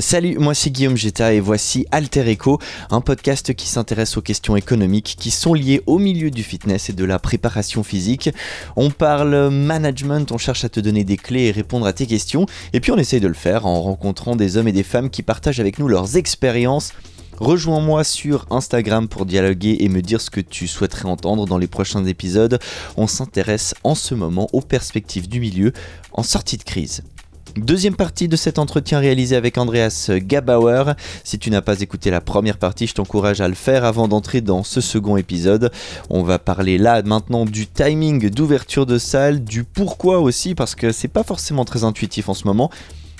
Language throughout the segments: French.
Salut, moi c'est Guillaume Geta et voici Alter Echo, un podcast qui s'intéresse aux questions économiques qui sont liées au milieu du fitness et de la préparation physique. On parle management, on cherche à te donner des clés et répondre à tes questions, et puis on essaye de le faire en rencontrant des hommes et des femmes qui partagent avec nous leurs expériences. Rejoins-moi sur Instagram pour dialoguer et me dire ce que tu souhaiterais entendre dans les prochains épisodes. On s'intéresse en ce moment aux perspectives du milieu en sortie de crise. Deuxième partie de cet entretien réalisé avec Andreas Gabauer. Si tu n'as pas écouté la première partie, je t'encourage à le faire avant d'entrer dans ce second épisode. On va parler là maintenant du timing d'ouverture de salle, du pourquoi aussi, parce que c'est pas forcément très intuitif en ce moment.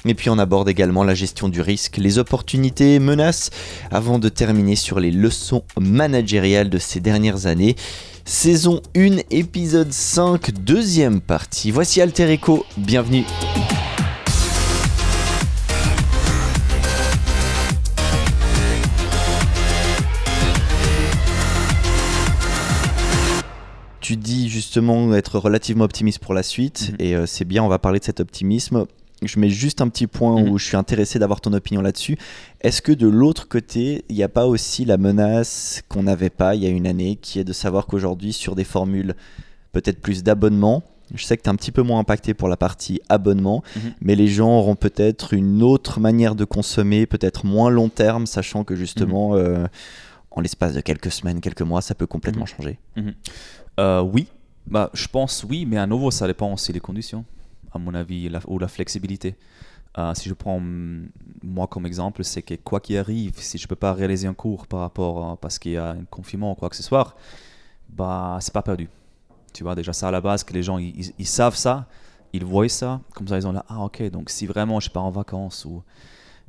Et puis on aborde également la gestion du risque, les opportunités menaces, avant de terminer sur les leçons managériales de ces dernières années. Saison 1, épisode 5, deuxième partie. Voici Alter Echo, bienvenue. Tu dis justement être relativement optimiste pour la suite, mhm. et euh, c'est bien, on va parler de cet optimisme. Je mets juste un petit point mhm. où je suis intéressé d'avoir ton opinion là-dessus. Est-ce que de l'autre côté, il n'y a pas aussi la menace qu'on n'avait pas il y a une année, qui est de savoir qu'aujourd'hui, sur des formules peut-être plus d'abonnement, je sais que tu es un petit peu moins impacté pour la partie abonnement, mhm. mais les gens auront peut-être une autre manière de consommer, peut-être moins long terme, sachant que justement, euh, en l'espace de quelques semaines, quelques mois, ça peut complètement changer. Euh, oui, bah, je pense oui, mais à nouveau, ça dépend aussi des conditions, à mon avis, ou la flexibilité. Euh, si je prends mm, moi comme exemple, c'est que quoi qu'il arrive, si je ne peux pas réaliser un cours par rapport parce qu'il y a un confinement ou quoi que ce soit, bah c'est pas perdu. Tu vois déjà ça à la base que les gens ils, savent ça, ils voient ça, comme ça ils ont là ah ok donc si vraiment je pars en vacances ou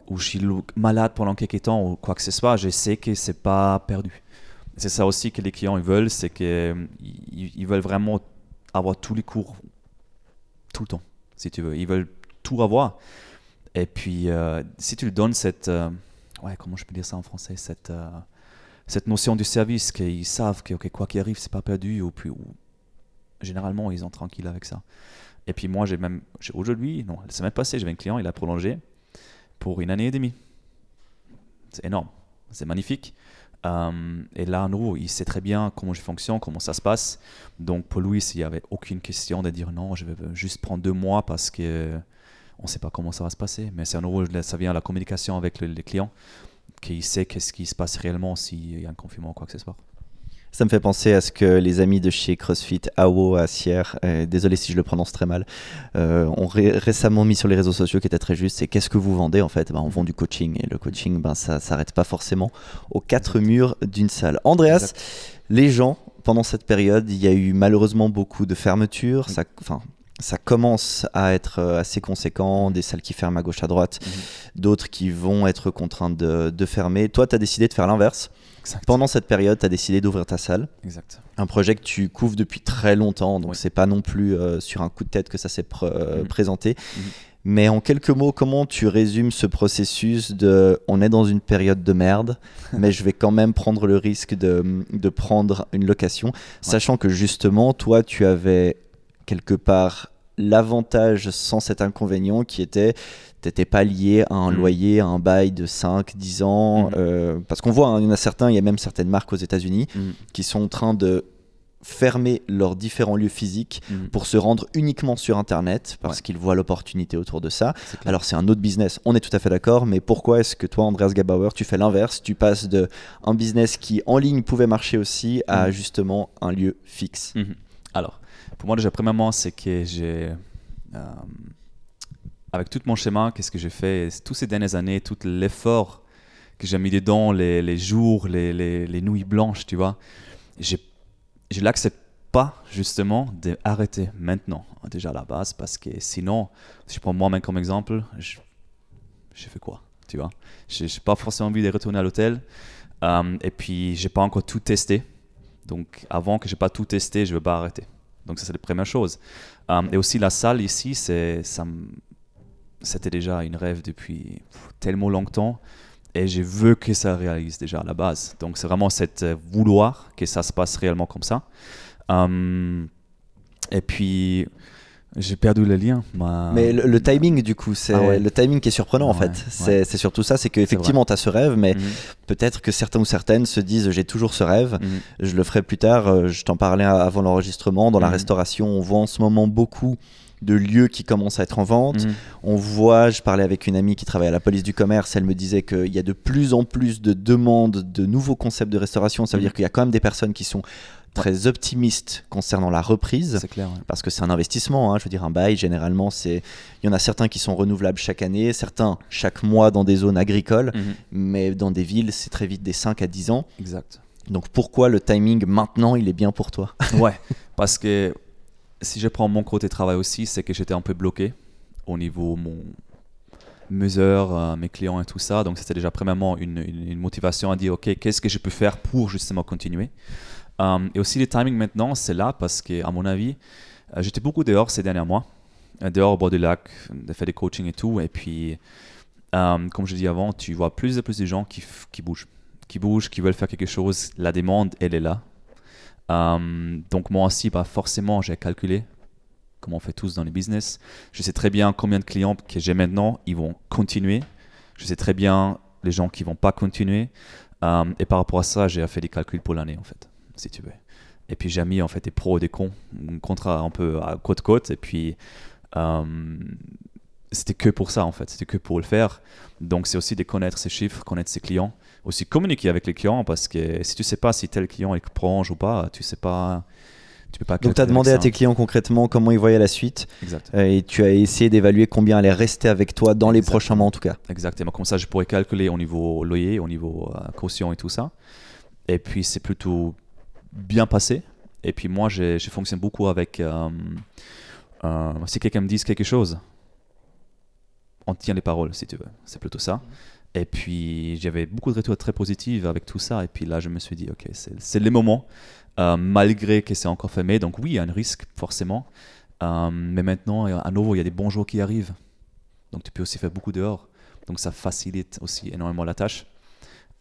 ou je suis malade pendant quelques temps ou quoi que ce soit, je sais que c'est pas perdu c'est ça aussi que les clients ils veulent, c'est qu'ils euh, veulent vraiment avoir tous les cours tout le temps, si tu veux. Ils veulent tout avoir. Et puis, euh, si tu lui donnes cette, euh, comment je peux dire ça en français, cette, cette notion du service, qu'ils savent que quoi qu'il arrive, c'est pas perdu, ou puis, généralement, ils sont tranquilles avec ça. Et puis moi, j'ai même, aujourd'hui, non, la semaine passée, j'avais un client, il a prolongé pour une année et demie. C'est énorme, c'est magnifique. Euh, et là, nous, il sait très bien comment je fonctionne, comment ça se passe. Donc pour lui, il n'y avait aucune question de dire non, je vais juste prendre deux mois parce que on ne sait pas comment ça va se passer. Mais c'est à nouveau, ça vient à la communication avec les clients, qu'il sait qu'est-ce qui se passe réellement s'il y a un confinement ou quoi que ce soit. Ça me fait penser à ce que les amis de chez CrossFit, Awo, à Sierre, euh, désolé si je le prononce très mal, euh, ont récemment mis sur les réseaux sociaux qui était très juste, c'est qu'est-ce que vous vendez en fait? Ben, On vend du coaching. Et le coaching, ben, ça s'arrête pas forcément aux quatre murs d'une salle. Andreas, les gens, pendant cette période, il y a eu malheureusement beaucoup de fermetures, ça, ça commence à être euh, assez conséquent, des salles qui ferment à gauche à droite, mhm. d'autres qui vont être contraintes de, de fermer. Toi, tu as décidé de faire l'inverse. Pendant cette période, tu as décidé d'ouvrir ta salle. Exact. Un projet que tu couvres depuis très longtemps, donc c'est pas non plus euh, sur un coup de tête que ça s'est euh, mhm. présenté. Mhm. Mais en quelques mots, comment tu résumes ce processus de on est dans une période de merde, mais je vais quand même prendre le risque de, de prendre une location, sachant que justement, toi, tu avais quelque part l'avantage sans cet inconvénient qui était t'étais pas lié à un mm. loyer, à un bail de 5, 10 ans. Mm. Euh, parce qu'on voit, hein, il y en a certains, il y a même certaines marques aux États-Unis mm. qui sont en train de fermer leurs différents lieux physiques pour se rendre uniquement sur Internet parce qu'ils voient l'opportunité autour de ça. Alors c'est un autre business, on est tout à fait d'accord, mais pourquoi est-ce que toi, Andreas Gabauer, tu fais l'inverse? Tu passes de un business qui en ligne pouvait marcher aussi à justement un lieu fixe mm-hmm. Alors, pour moi déjà, premièrement, c'est que j'ai... Euh, avec tout mon schéma, qu'est-ce que j'ai fait? Toutes ces dernières années, tout l'effort que j'ai mis dedans, les, jours, les, nuits blanches, tu vois, je ne l'accepte pas justement d'arrêter maintenant, déjà à la base, parce que sinon, si je prends moi-même comme exemple, je fais quoi tu vois? Je n'ai pas forcément envie de retourner à l'hôtel. Euh, et puis, j'ai pas encore tout testé. Donc, avant que j'ai pas tout testé, je veux pas arrêter. Donc, ça, c'est la première chose. Euh, et aussi, la salle ici, c'est, ça, c'était déjà une rêve depuis tellement longtemps et je veux que ça réalise déjà à la base. Donc c'est vraiment cette euh, vouloir que ça se passe réellement comme ça. Hum, et puis J'ai perdu le lien. Mais le, timing, du coup, c'est Ah ouais. le timing qui est surprenant en Ouais, fait. C'est ouais. surtout ça, c'est qu'effectivement, tu as ce rêve, mais Mhm, peut-être que certains ou certaines se disent j'ai toujours ce rêve, mhm. je le ferai plus tard. Euh, Je t'en parlais avant l'enregistrement. Dans la Mhm. restauration, on voit en ce moment beaucoup de lieux qui commencent à être en vente. On voit, je parlais avec une amie qui travaille à la police du commerce, elle me disait qu'il y a de plus en plus de demandes de nouveaux concepts de restauration. Ça veut dire qu'il y a quand même des personnes qui sont très optimistes concernant la reprise. C'est clair. ouais. Parce que c'est un investissement, hein. je veux dire un bail, généralement, c'est il y en a certains qui sont renouvelables chaque année, certains chaque mois dans des zones agricoles, Mhm. mais dans des villes, c'est très vite des 5 à 10 ans. Exact. Donc pourquoi le timing maintenant, il est bien pour toi? Ouais, parce que si je prends mon côté travail aussi, c'est que j'étais un peu bloqué au niveau mon mesure, euh, mes clients et tout ça. Donc c'était déjà premièrement une, une- une motivation à dire ok, qu'est-ce que je peux faire pour justement continuer? Euh, et aussi le timing maintenant, c'est là parce que à mon avis, euh, j'étais beaucoup dehors ces derniers mois, euh, dehors au bord du lac, de faire des coachings et tout. Et puis, comme je dis avant, tu vois plus et plus de gens qui, bougent, qui bougent, qui veulent faire quelque chose. La demande, elle est là. Donc moi aussi, bah, forcément, j'ai calculé, comme on fait tous dans les business. Je sais très bien combien de clients que j'ai maintenant, ils vont continuer. Je sais très bien les gens qui vont pas continuer. Et par rapport à ça, j'ai fait des calculs pour l'année, en fait, si tu veux. Et puis j'ai mis en fait des pros et des cons, un contrat un peu à côte-côte. Et puis euh, c'était que pour ça, en fait. C'était que pour le faire. Donc c'est aussi de connaître ses chiffres, connaître ses clients aussi communiquer avec les clients parce que si tu sais pas si tel client est prolonge ou pas, tu sais pas. Tu peux pas Donc tu as demandé à tes clients concrètement comment ils voyaient la suite Exact. euh, et tu as essayé d'évaluer combien allait rester avec toi dans les prochains mois en tout cas. Exactement. Comme ça, je pourrais calculer au niveau loyer, au niveau euh, caution et tout ça. Et puis, c'est plutôt bien passé. Et puis, moi, j'ai- je fonctionne beaucoup avec. euh, euh, si quelqu'un me dit quelque chose, on tient les paroles, si tu veux. C'est plutôt ça. Et puis, j'avais beaucoup de retours très positifs avec tout ça. Et puis là, je me suis dit, OK, c'est c'est le moment, euh, malgré que c'est encore fermé. Donc, oui, il y a un risque, forcément. Mais maintenant, à nouveau, il y a des bons jours qui arrivent. Donc, tu peux aussi faire beaucoup dehors. Donc, ça facilite aussi énormément la tâche.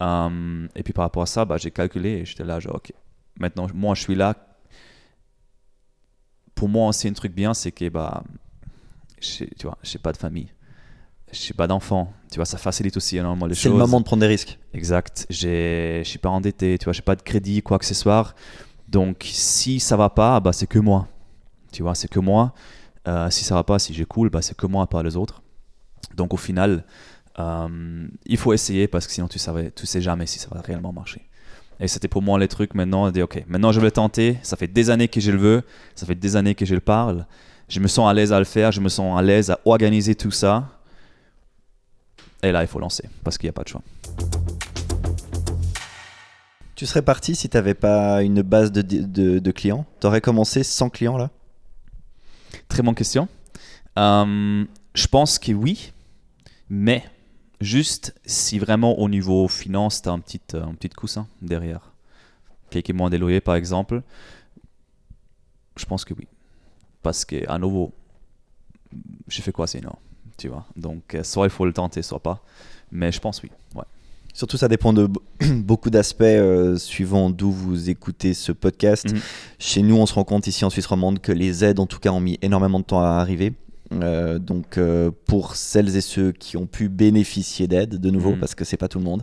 Et puis, par rapport à ça, bah, j'ai calculé et j'étais là, genre, OK, maintenant, moi, je suis là. Pour moi, c'est un truc bien, c'est que, bah, tu vois, j'ai pas de famille. J'ai pas d'enfant. Tu vois, ça facilite aussi énormément les choses. C'est le moment de prendre des risques. Exact. J'ai- Je suis pas endetté, tu vois, j'ai pas de crédit, quoi que ce soit. Donc, si ça va pas, bah, c'est que moi. Tu vois, c'est que moi. Euh, si ça va pas, si j'ai cool, bah, c'est que moi, pas les autres. Donc, au final, euh, il faut essayer parce que sinon, tu tu sais jamais si ça va réellement marcher. Et c'était pour moi les trucs maintenant, de dire, ok, maintenant je vais le tenter. Ça fait des années que je le veux, ça fait des années que je le parle. Je me sens à l'aise à le faire, je me sens à l'aise à organiser tout ça. Et là, il faut lancer parce qu'il n'y a pas de choix. Tu serais parti si tu n'avais pas une base de, de, de clients? Tu aurais commencé sans clients là? Très bonne question. Euh, je pense que oui, mais juste si vraiment au niveau finance, tu as un petit, euh, un petit coussin derrière. Quelques mois de loyer par exemple, je pense que oui. Parce que à nouveau, j'ai fait quoi sinon tu vois? Donc, euh, soit il faut le tenter, soit pas. Mais je pense oui. Ouais. Surtout, ça dépend de beaucoup d'aspects euh, suivant d'où vous écoutez ce podcast. Mhm. Chez nous, on se rend compte ici en Suisse romande que les aides, en tout cas, ont mis énormément de temps à arriver. Euh, donc, euh, pour celles et ceux qui ont pu bénéficier d'aide, de nouveau, Mhm. parce que c'est pas tout le monde.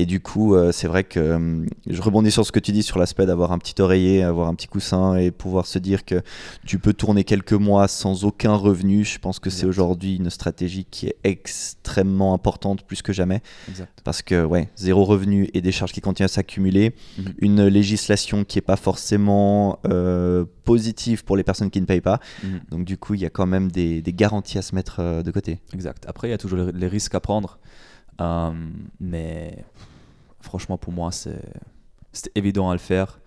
Et du coup, euh, c'est vrai que euh, je rebondis sur ce que tu dis sur l'aspect d'avoir un petit oreiller, avoir un petit coussin et pouvoir se dire que tu peux tourner quelques mois sans aucun revenu. Je pense que c'est aujourd'hui une stratégie qui est extrêmement importante plus que jamais Exact. parce que ouais, zéro revenu et des charges qui continuent à s'accumuler, Mhm. une législation qui est pas forcément euh, positive pour les personnes qui ne payent pas. Mhm. Donc du coup, il y a quand même des, des garanties à se mettre de côté. Exact. Après, il y a toujours les risques à prendre. Euh, mais franchement, pour moi, c'était évident à le faire.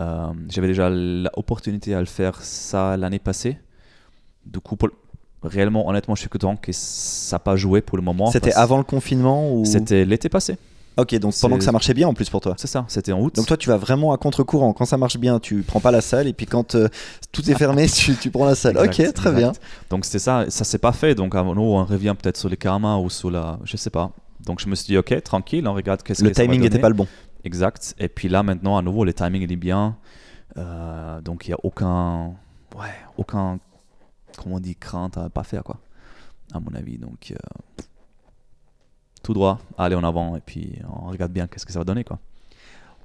Euh, J'avais déjà l'opportunité à le faire ça l'année passée. Du coup, pour- réellement, honnêtement, je suis content que ça n'a pas joué pour le moment. C'était avant le confinement ou? C'était l'été passé. Ok, donc pendant que ça marchait bien en plus pour toi. C'est ça, c'était en août. Donc toi, tu vas vraiment à contre-courant. Quand ça marche bien, tu prends pas la salle et puis quand euh, tout est fermé, tu, tu prends la salle. Exact, ok, très exact. bien. Donc c'était ça, ça s'est pas fait. Donc nous, on revient peut-être sur les karmas ou sur la. Je sais pas. Donc je me suis dit, ok, tranquille, on regarde qu'est-ce Le que ça va timing n'était donner. pas le bon. Exact. Et puis là, maintenant, à nouveau, le timing, il est bien. Euh, donc, il n'y a aucun, ouais, aucun comment on dit, crainte à pas faire, quoi, à mon avis. Donc, euh, tout droit, aller en avant, et puis on regarde bien qu'est-ce que ça va donner, quoi.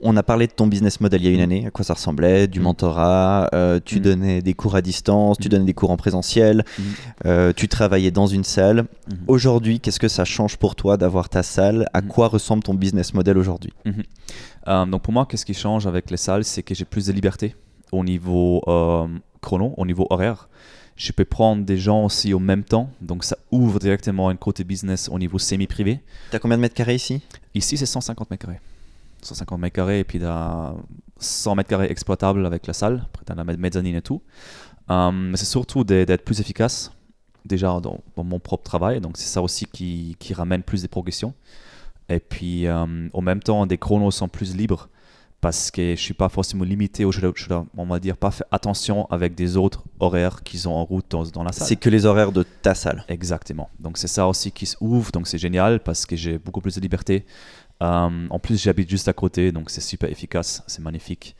On a parlé de ton business model il y a une Mm. année, à quoi ça ressemblait, du Mm. mentorat, euh, tu Mm. donnais des cours à distance, tu donnais des cours en présentiel, euh, tu travaillais dans une salle. Mhm. Aujourd'hui, qu'est-ce que ça change pour toi d'avoir ta salle? À quoi ressemble ton business model aujourd'hui? Euh, donc pour moi, qu'est-ce qui change avec les salles, c'est que j'ai plus de liberté au niveau chrono, au niveau horaire. Je peux prendre des gens aussi au même temps, donc ça ouvre directement un côté business au niveau semi-privé. T'as combien de mètres carrés ici? Ici, c'est 150 mètres carrés. 150 mètres carrés, et puis t'as 100 mètres carrés exploitables avec la salle, après t'as la mezz- mezzanine et tout. Euh, mais c'est surtout d'être plus efficace, déjà dans, dans mon propre travail, donc c'est ça aussi qui, qui ramène plus de progression. Et puis, euh, en même temps, des chronos sont plus libres, parce que je suis pas forcément limité, ou je je on va dire, pas faire attention avec des autres horaires qui sont en route dans, dans la salle. C'est que les horaires de ta salle. Exactement. Donc c'est ça aussi qui s'ouvre, donc c'est génial parce que j'ai beaucoup plus de liberté. Euh, en plus, j'habite juste à côté, donc c'est super efficace, c'est magnifique.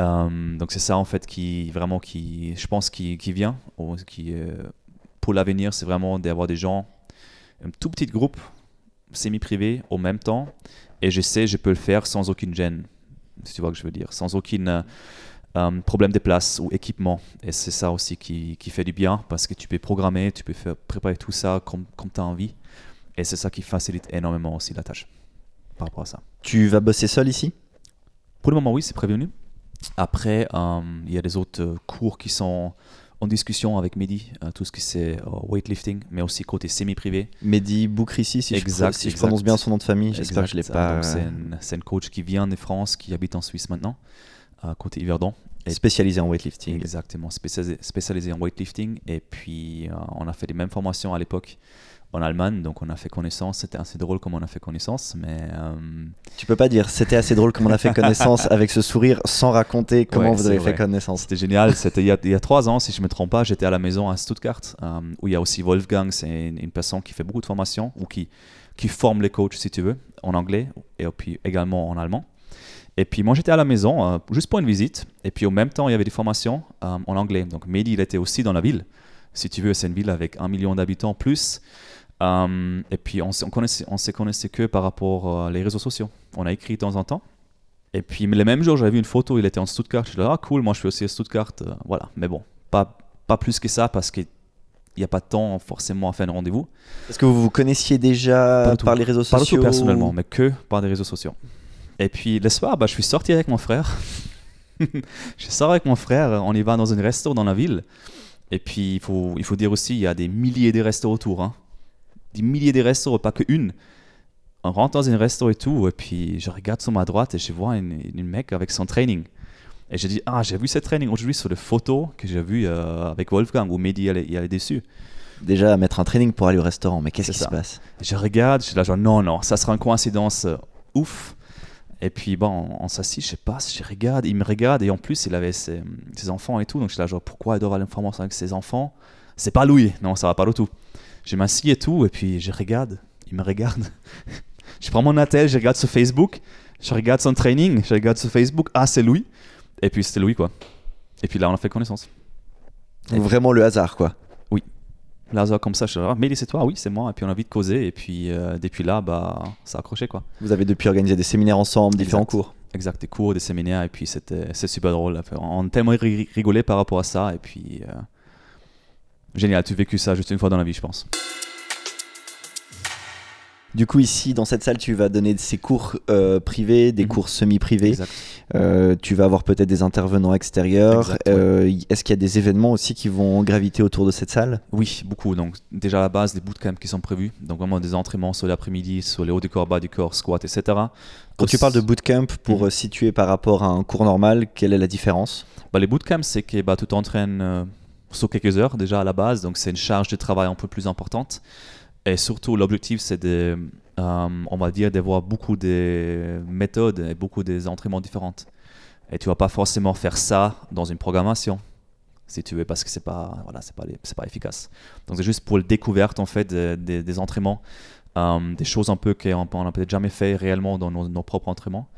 Euh, donc c'est ça en fait qui vraiment qui, je pense, qui, qui vient, qui euh, pour l'avenir, c'est vraiment d'avoir des gens, un tout petit groupe semi-privé au même temps, et je sais, je peux le faire sans aucune gêne, si tu vois ce que je veux dire, sans aucune euh, problème de place ou équipement. Et c'est ça aussi qui, qui fait du bien parce que tu peux programmer, tu peux préparer tout ça comme, comme tu as envie. Et c'est ça qui facilite énormément aussi la tâche par rapport à ça. Tu vas bosser seul ici? Pour le moment, oui, c'est prévenu. Après, euh, il y a des autres euh, cours qui sont en discussion avec Mehdi, euh, tout ce qui c'est euh, weightlifting, mais aussi côté semi-privé. Mehdi Boukrissi, si, Exact, je, si je prononce bien son nom de famille, j'espère que je l'ai pas. C'est une, c'est une coach qui vient de France, qui habite en Suisse maintenant, côté Yverdon. Et- spécialisé en weightlifting. Exactement, spécialisé, spécialisé en weightlifting. Et puis, on a fait les mêmes formations à l'époque en Allemagne, donc on a fait connaissance. C'était assez drôle comme on a fait connaissance, mais euh, Tu peux pas dire c'était assez drôle comme on a fait connaissance avec ce sourire sans raconter comment Ouais, vous avez vrai. fait connaissance. c'était génial. C'était il, y a- il y a trois ans, si je ne me trompe pas, j'étais à la maison à Stuttgart, euh, où il y a aussi Wolfgang, c'est une, une personne qui fait beaucoup de formations, ou qui, qui forme les coachs, si tu veux, en anglais, et puis également en allemand. Et puis moi j'étais à la maison, euh, juste pour une visite, et puis au même temps il y avait des formations euh, en anglais. Donc Mehdi, il était aussi dans la ville. Si tu veux, c'est une ville avec un million d'habitants plus. Euh, et puis on ne connaissait, on se connaissait que par rapport aux les réseaux sociaux. On a écrit de temps en temps. Et puis le même jour, j'avais vu une photo, il était en Stuttgart. Je suis là, ah cool, moi je suis aussi à Stuttgart. euh, voilà, mais bon, pas, pas plus que ça parce qu'il n'y a pas de temps forcément à faire un rendez-vous. Est-ce que vous vous connaissiez déjà Pas tout. par les réseaux Pas du sociaux tout personnellement, mais que par des réseaux sociaux. Et puis le soir, bah, je suis sorti avec mon frère. je sors avec mon frère, on y va dans un resto dans la ville. Et puis il faut, il faut dire aussi, il y a des milliers de restos autour. hein. Des milliers de restos, pas que une. On rentre dans un resto et tout, et puis je regarde sur ma droite et je vois une, une mec avec son training. Et je dis, ah, j'ai vu ce training aujourd'hui sur les photos que j'ai vues euh, avec Wolfgang, où Mehdi il est, il est dessus. Déjà mettre un training pour aller au restaurant, mais qu'est-ce qui ça. se passe? Je regarde, je suis là genre non, non, ça sera une coïncidence euh, ouf. Et puis bon, on s'assit, je sais pas, je regarde, il me regarde et en plus il avait ses, ses enfants et tout, donc je suis là genre pourquoi il doit avoir l'information avec ses enfants? C'est pas Louis, non, ça va pas du tout. Je m'assis et tout et puis je regarde, il me regarde. je prends mon attel, je regarde sur Facebook, je regarde son training, je regarde sur Facebook, ah c'est Louis. Et puis c'était Louis quoi. Et puis là on a fait connaissance. Donc Vraiment le hasard, quoi. Là, comme ça, je suis là, ah, Mélie, c'est toi? Oui, c'est moi. Et puis on a vite causé. Et puis euh, depuis là, bah, ça a accroché quoi. Vous avez depuis organisé des séminaires ensemble, différents cours. Exact, des cours, des séminaires, et puis c'était super drôle. On a tellement ri- rigolé par rapport à ça, et puis euh, génial, tu as vécu ça juste une fois dans la vie, je pense. Du coup, ici, dans cette salle, tu vas donner ces cours euh, privés, des Mhm. cours semi-privés. Euh, tu vas avoir peut-être des intervenants extérieurs. Exact, ouais. Euh, Est-ce qu'il y a des événements aussi qui vont graviter autour de cette salle? Oui, beaucoup. Donc déjà à la base, des bootcamps qui sont prévus, donc vraiment des entraînements sur l'après-midi, sur les hauts du corps, bas du corps, squat, etc. Quand tu parles de bootcamp, pour Mhm. situer par rapport à un cours normal, quelle est la différence? Bah, les bootcamps, c'est que bah, tu t'entraînes sur quelques heures déjà à la base, donc c'est une charge de travail un peu plus importante. Et surtout, l'objectif, c'est de, euh, on va dire, d'avoir beaucoup de méthodes et beaucoup des entraînements différentes. Et tu vas pas forcément faire ça dans une programmation, si tu veux, parce que c'est pas, voilà, c'est pas, c'est pas efficace. Donc c'est juste pour la découverte en fait des, des- entraînements, euh, des choses un peu qu'on on a peut-être jamais fait réellement dans nos propres entraînements.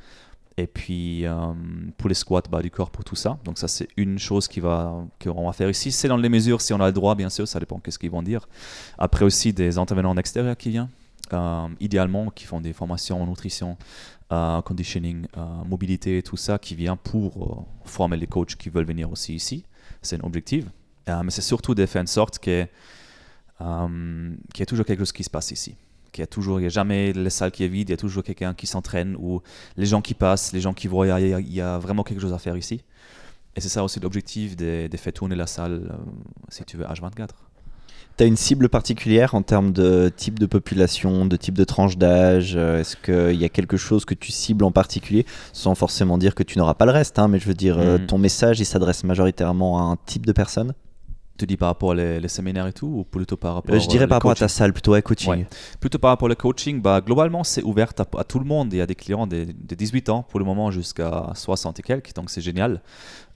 Et puis euh, pour les squats, bas du corps, pour tout ça. Donc ça, c'est une chose qu'on va faire ici. C'est dans les mesures, si on a le droit, bien sûr, ça dépend de ce qu'ils vont dire. Après aussi, des intervenants extérieurs qui viennent, euh, idéalement, qui font des formations en nutrition, euh, conditioning, mobilité, tout ça, qui vient pour former les coachs qui veulent venir aussi ici. C'est un objectif. mais c'est surtout de faire en sorte qu'il y ait toujours quelque chose qui se passe ici il y a toujours, il n'y a jamais la salle qui est vide, il y a toujours quelqu'un qui s'entraîne ou les gens qui passent, les gens qui voient, il y, a, vraiment quelque chose à faire ici. Et c'est ça aussi l'objectif de, de, faire tourner la salle, euh, si tu veux, H24. Tu as une cible particulière en termes de type de population, de type de tranche d'âge euh, Est-ce qu'il y a quelque chose que tu cibles en particulier Sans forcément dire que tu n'auras pas le reste, hein, mais je veux dire, euh, hmm. ton message, il s'adresse majoritairement à un type de personne? Tu dis par rapport aux les, séminaires et tout ou plutôt par rapport Je dirais par rapport à ta salle, plutôt à coaching. Plutôt par rapport au coaching, bah, globalement c'est ouvert à, tout le monde. Il y a des clients de, 18 ans pour le moment jusqu'à 60 et quelques, donc c'est génial.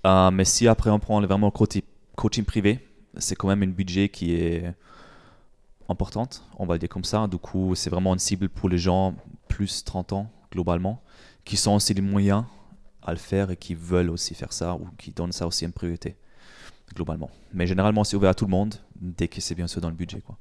Euh, mais si après on prend vraiment le coaching privé, c'est quand même un budget qui est importante, on va le dire comme ça. Du coup, c'est vraiment une cible pour les gens plus 30 ans globalement, qui sont aussi les moyens à le faire et qui veulent aussi faire ça ou qui donnent ça aussi une priorité globalement. Mais généralement, c'est ouvert à tout le monde dès que c'est bien sûr dans le budget. Quoi.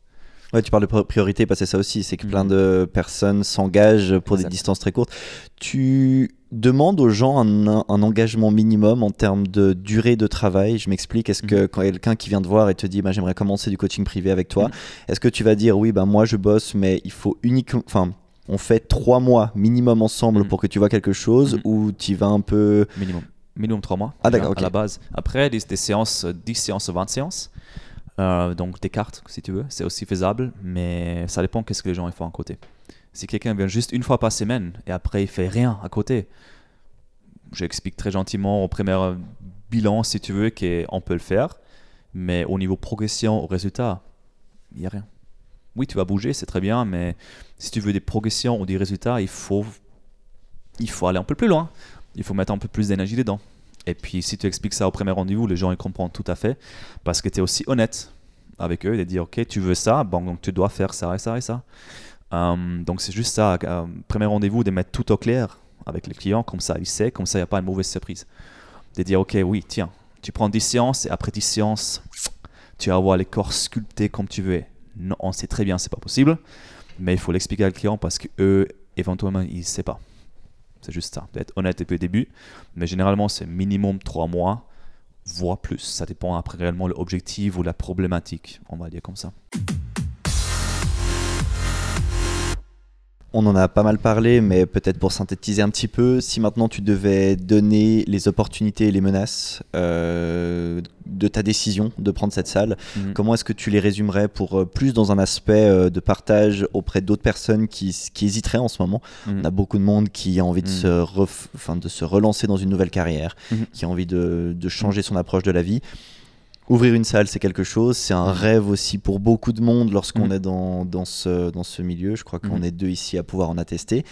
Ouais, tu parles de priorité parce que c'est ça aussi, c'est que plein mhm. de personnes s'engagent pour des distances très courtes. Tu demandes aux gens un, un, engagement minimum en termes de durée de travail. Je m'explique. Est-ce que mhm. quand quelqu'un qui vient te voir et te dit, bah, j'aimerais commencer du coaching privé avec toi, mhm. est-ce que tu vas dire, oui, bah, moi je bosse, mais il faut uniquement, enfin, on fait trois mois minimum ensemble pour que tu vois quelque chose, ou tu vas un peu minimum minimum 3 mois. Ah, d'accord, À la base. Après, des, séances, 10 séances, 20 séances. Euh, donc des cartes, si tu veux. C'est aussi faisable, mais ça dépend qu'est-ce que les gens font à côté. Si quelqu'un vient juste une fois par semaine et après il fait rien à côté, j'explique très gentiment au premier bilan, si tu veux, qu'on peut le faire. Mais au niveau progression, au résultat, il n'y a rien. Oui, tu vas bouger, c'est très bien, mais si tu veux des progressions ou des résultats, il faut, il faut aller un peu plus loin il faut mettre un peu plus d'énergie dedans. Et puis, si tu expliques ça au premier rendez-vous, les gens ils comprennent tout à fait parce que tu es aussi honnête avec eux de dire Ok, tu veux ça, bon, donc tu dois faire ça et ça et ça. Hum, donc, c'est juste ça, euh, premier rendez-vous, de mettre tout au clair avec le client, comme ça il sait, comme ça il n'y a pas une mauvaise surprise. De dire Ok, oui, tiens, tu prends 10 séances et après 10 séances, tu vas avoir les corps sculptés comme tu veux. Non, on sait très bien, c'est pas possible, mais il faut l'expliquer à le client parce que eux, éventuellement, ils ne savent pas. C'est juste ça, d'être honnête depuis le début. Mais généralement, c'est minimum 3 mois, voire plus. Ça dépend après réellement l'objectif ou la problématique, on va dire comme ça. On en a pas mal parlé, mais peut-être pour synthétiser un petit peu, si maintenant tu devais donner les opportunités et les menaces euh, de ta décision de prendre cette salle, mhm. comment est-ce que tu les résumerais pour euh, plus dans un aspect euh, de partage auprès d'autres personnes qui, hésiteraient en ce moment? Mhm. On a beaucoup de monde qui a envie de, mhm. se, de se relancer dans une nouvelle carrière, qui a envie de changer son approche de la vie. Ouvrir une salle, c'est quelque chose. C'est un mm. rêve aussi pour beaucoup de monde lorsqu'on mm. est dans, dans, ce, dans ce milieu. Je crois qu'on mm. est deux ici à pouvoir en attester.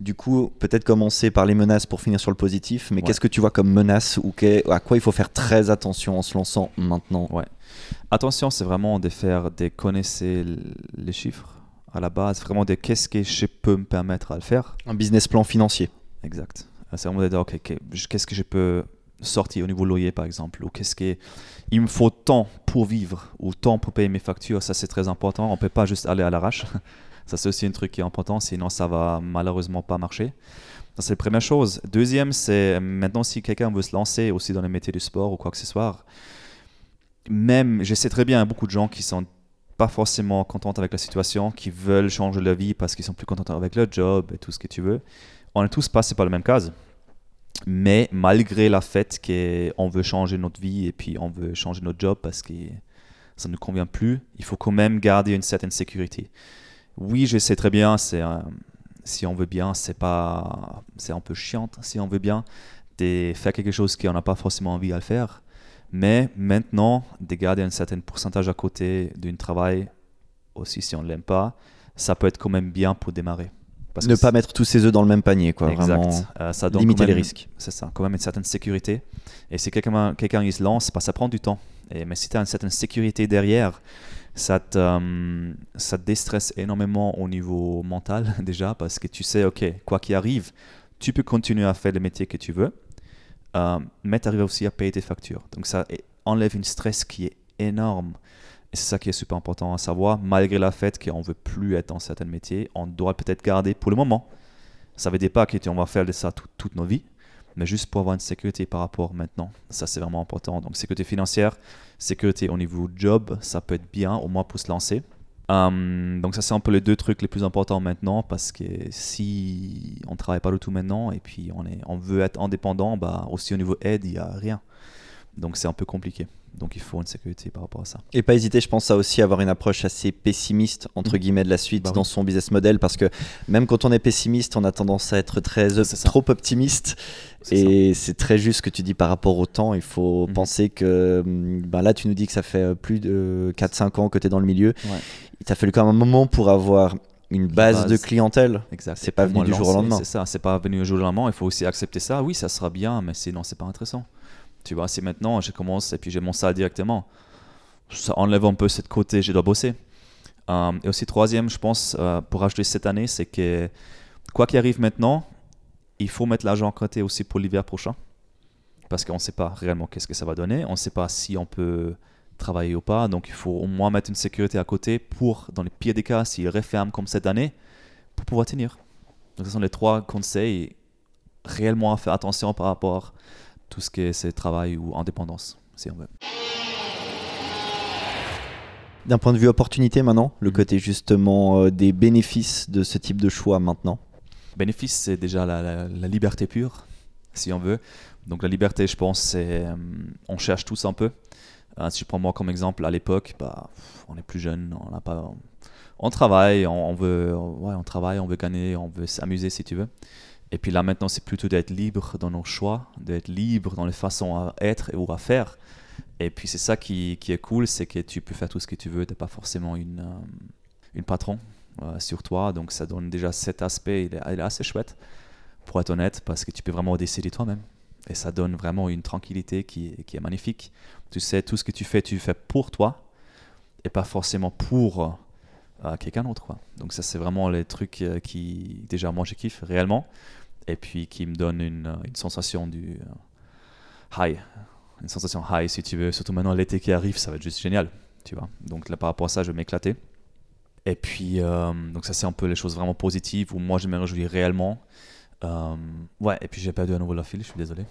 Du coup, peut-être commencer par les menaces pour finir sur le positif. Mais qu'est-ce que tu vois comme menace ou à quoi il faut faire très attention en se lançant maintenant? Ouais. Attention, c'est vraiment de faire, de connaître les chiffres à la base. Vraiment de qu'est-ce que je peux me permettre à le faire. Un business plan financier. Exact. C'est vraiment de dire, ok, qu'est-ce que je peux sortir au niveau loyer par exemple, ou qu'est-ce qui il me faut tant pour vivre ou tant pour payer mes factures, ça c'est très important. On peut pas juste aller à l'arrache. ça c'est aussi un truc qui est important, sinon ça va malheureusement pas marcher. c'est la première chose. Deuxième, c'est maintenant si quelqu'un veut se lancer aussi dans les métiers du sport ou quoi que ce soit, même, je sais très bien, beaucoup de gens qui sont pas forcément contents avec la situation, qui veulent changer leur vie parce qu'ils sont plus contents avec leur job et tout ce que tu veux. On est tous passés par le même cas. Mais malgré la fait qu'on veut changer notre vie et puis on veut changer notre job parce que ça ne nous convient plus, il faut quand même garder une certaine sécurité. Oui, je sais très bien, si on veut bien, c'est pas, c'est un peu chiant si on veut bien de faire quelque chose qu'on n'a pas forcément envie le faire. Mais maintenant, de garder un certain pourcentage à côté d'un travail, aussi si on ne l'aime pas, ça peut être quand même bien pour démarrer ne pas mettre tous ses œufs dans le même panier, quoi. Vraiment euh, ça limiter les risques. C'est ça, quand même une certaine sécurité. Et si quelqu'un quelqu'un se lance, bah, ça prend du temps. Et, mais si tu as une certaine sécurité derrière, ça te, euh, ça te déstresse énormément au niveau mental déjà, parce que tu sais, ok, quoi qu'il arrive, tu peux continuer à faire le métier que tu veux, euh, mais tu arrives aussi à payer tes factures. Donc ça enlève une stress qui est énorme. Et c'est ça qui est super important à savoir, malgré la fait qu'on ne veut plus être dans certains métiers, on doit peut-être garder pour le moment. Ça veut dire pas qu'on va faire de ça toute nos vies, mais juste pour avoir une sécurité par rapport maintenant. Ça, c'est vraiment important. Donc, sécurité financière, sécurité au niveau job, ça peut être bien, au moins pour se lancer. Hum, donc ça c'est un peu les deux trucs les plus importants maintenant parce que si on travaille pas du tout maintenant et puis on, est, on veut être indépendant, bah aussi au niveau aide il n'y a rien. Donc c'est un peu compliqué. Donc il faut une sécurité par rapport à ça. Et pas hésiter, je pense, à aussi avoir une approche assez pessimiste, entre mm. guillemets, de la suite bah dans son business model, parce que même quand on est pessimiste, on a tendance à être très trop optimiste. Et c'est très juste ce que tu dis par rapport au temps. Il faut mm. penser que ben là, tu nous dis que ça fait plus de 4-5 ans que tu es dans le milieu. Il t'a fallu quand même un moment pour avoir une base, de clientèle. Exact. C'est pas venu du jour au lendemain. C'est ça, c'est pas venu du jour au lendemain. Il faut aussi accepter ça. Oui, ça sera bien, mais sinon, c'est pas intéressant. Tu vois, c'est maintenant, je commence et puis j'ai mon ça directement. Ça enlève un peu cette côté, je dois bosser. Euh, et aussi, troisième, je pense, euh, pour ajouter cette année, c'est que quoi qu'il arrive maintenant, il faut mettre l'argent en côté aussi pour l'hiver prochain. Parce qu'on ne sait pas réellement qu'est-ce que ça va donner. On ne sait pas si on peut travailler ou pas. Donc il faut au moins mettre une sécurité à côté pour, dans les pires des cas, s'il referme comme cette année, pour pouvoir tenir. Donc ce sont les trois conseils réellement à faire attention par rapport tout ce qui est travail ou indépendance, si on veut. D'un point de vue opportunité maintenant, le mhm. côté justement euh, des bénéfices de ce type de choix maintenant Bénéfice, c'est déjà la, liberté pure, si on veut. Donc la liberté, je pense, c'est euh, on cherche tous un peu. Euh, si je prends moi comme exemple, à l'époque, bah, on est plus jeune, on n'a pas, on, travaille, on, veut, ouais, on travaille, on veut gagner, on veut s'amuser si tu veux. Et puis là maintenant, c'est plutôt d'être libre dans nos choix, d'être libre dans les façons à être ou à faire. Et puis c'est ça qui, qui, est cool, c'est que tu peux faire tout ce que tu veux, tu n'as pas forcément une, euh, une patron euh, sur toi. Donc ça donne déjà cet aspect, il est, assez chouette, pour être honnête, parce que tu peux vraiment décider toi-même. Et ça donne vraiment une tranquillité qui, qui, est magnifique. Tu sais, tout ce que tu fais, tu fais pour toi, et pas forcément pour euh, quelqu'un d'autre. Donc ça, c'est vraiment les trucs qui, déjà, moi, je kiffe réellement et puis qui me donne une, euh, une sensation du euh, high, une sensation high si tu veux. Surtout maintenant l'été qui arrive, ça va être juste génial, tu vois. Donc là par rapport à ça, je vais m'éclater. Et puis euh, donc ça c'est un peu les choses vraiment positives où moi je me réjouis réellement. ouais, et puis j'ai perdu à nouveau la fil, je suis désolé.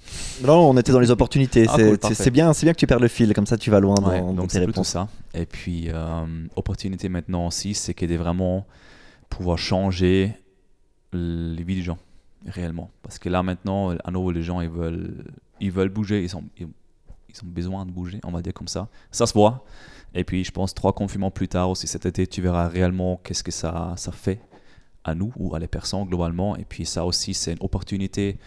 Non, on était dans les opportunités. Ah, c'est bien, c'est bien que tu perds le fil, comme ça tu vas loin dans, donc tes réponses. ça. Et puis opportunité maintenant aussi, c'est qu'aider vraiment pouvoir changer les vies des gens réellement. Parce que là maintenant, à nouveau, les gens ils veulent, ils veulent bouger, ils, sont, ils, ont besoin de bouger, on va dire comme ça. Ça se voit. Et puis je pense trois confinements plus tard aussi cet été, tu verras réellement qu'est-ce que ça, ça fait à nous ou à les personnes globalement. Et puis ça aussi, c'est une opportunité.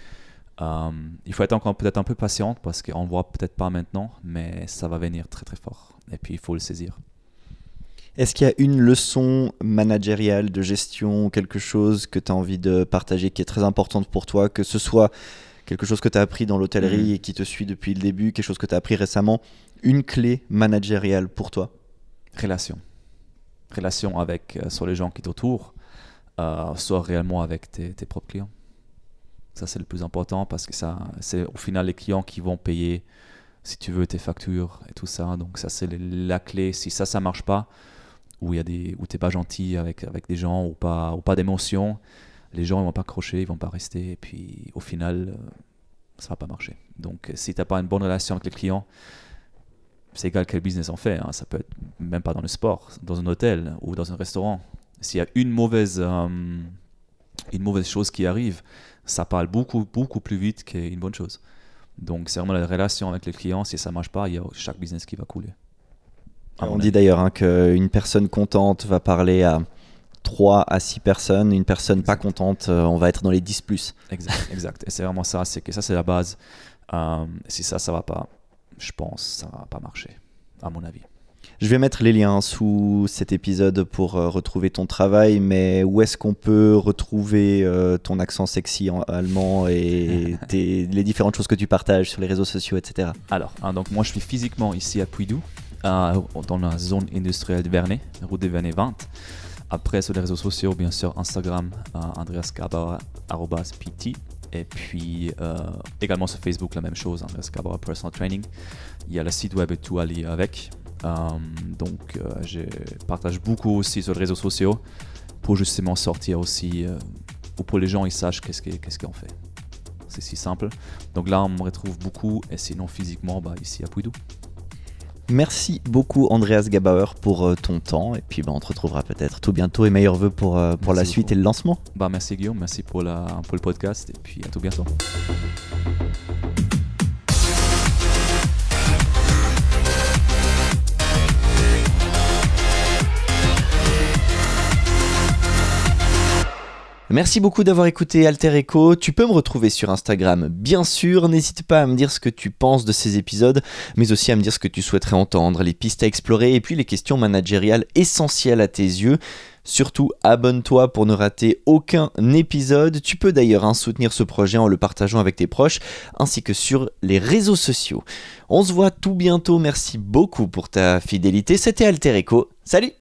Euh, il faut être encore peut-être un peu patient parce qu'on ne voit peut-être pas maintenant, mais ça va venir très très fort. Et puis il faut le saisir. Est-ce qu'il y a une leçon managériale de gestion, quelque chose que tu as envie de partager qui est très importante pour toi, que ce soit quelque chose que tu as appris dans l'hôtellerie mm. et qui te suit depuis le début, quelque chose que tu as appris récemment, une clé managériale pour toi? Relation. Relation avec euh, soit les gens qui t'entourent, euh, soit réellement avec tes, tes propres clients. Ça, c'est le plus important parce que ça, c'est au final les clients qui vont payer, si tu veux, tes factures et tout ça. Donc, ça, c'est la clé. Si ça, ça marche pas, où il y a des où t'es pas gentil avec avec des gens ou pas ou pas d'émotion, les gens ils vont pas accrocher, ils vont pas rester et puis au final ça euh, ça va pas marcher. Donc si t'as pas une bonne relation avec les clients, c'est égal quel business on fait, hein. ça peut être même pas dans le sport, dans un hôtel ou dans un restaurant. S'il y a une mauvaise euh, une mauvaise chose qui arrive, ça parle beaucoup beaucoup plus vite qu'une bonne chose. Donc c'est vraiment la relation avec les clients. Si ça marche pas, il y a chaque business qui va couler. On dit d'ailleurs hein, qu'une personne contente va parler à 3 à 6 personnes, une personne pas contente, euh, on va être dans les 10 plus. Exact, exact. Et c'est vraiment ça, c'est que ça c'est la base. Euh, si ça, ça va pas, je pense ça va pas marcher, à mon avis. Je vais mettre les liens sous cet épisode pour euh, retrouver ton travail, mais où est-ce qu'on peut retrouver ton accent sexy en allemand et les différentes choses que tu partages sur les réseaux sociaux, etc. Alors, hein, donc moi je suis physiquement ici à Puydou, dans la zone industrielle de Vernet, route de Vernet 20. Après, sur les réseaux sociaux, bien sûr, Instagram, uh, Et puis également sur Facebook, la même chose, Andreas Gabauer Personal Training. Il y a le site web et tout à lire avec. donc je partage beaucoup aussi sur les réseaux sociaux pour justement sortir aussi, ou pour les gens ils sachent qu'est-ce qu'on fait. C'est si simple. Donc là, on me retrouve beaucoup, et sinon physiquement, bah, ici à Pouidou. Merci beaucoup Andreas Gabauer pour euh, ton temps. Et puis bah, on te retrouvera peut-être tout bientôt. Et meilleurs vœux pour, euh, pour la suite et le lancement. Bah, merci Guillaume, merci pour, la, pour le podcast. Et puis à tout bientôt. Merci beaucoup d'avoir écouté Alter Echo. Tu peux me retrouver sur Instagram, bien sûr. N'hésite pas à me dire ce que tu penses de ces épisodes, mais aussi à me dire ce que tu souhaiterais entendre, les pistes à explorer et puis les questions managériales essentielles à tes yeux. Surtout, abonne-toi pour ne rater aucun épisode. Tu peux d'ailleurs hein, soutenir ce projet en le partageant avec tes proches, ainsi que sur les réseaux sociaux. On se voit tout bientôt. Merci beaucoup pour ta fidélité. C'était Alter Echo. Salut